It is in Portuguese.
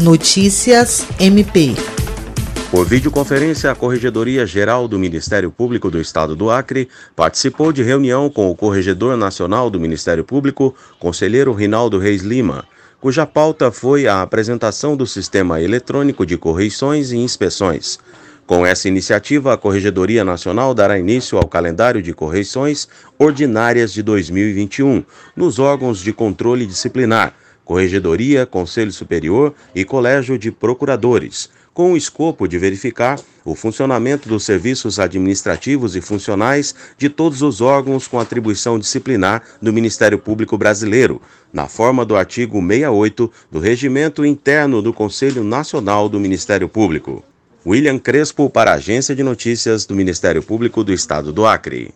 Notícias MP. Por videoconferência, a Corregedoria Geral do Ministério Público do Estado do Acre participou de reunião com o Corregedor Nacional do Ministério Público, conselheiro Rinaldo Reis Lima, cuja pauta foi a apresentação do Sistema Eletrônico de Correições e Inspeções. Com essa iniciativa, a Corregedoria Nacional dará início ao calendário de correições ordinárias de 2021 nos órgãos de controle disciplinar, Corregedoria, Conselho Superior e Colégio de Procuradores, com o escopo de verificar o funcionamento dos serviços administrativos e funcionais de todos os órgãos com atribuição disciplinar do Ministério Público Brasileiro, na forma do artigo 68 do Regimento Interno do Conselho Nacional do Ministério Público. William Crespo para a Agência de Notícias do Ministério Público do Estado do Acre.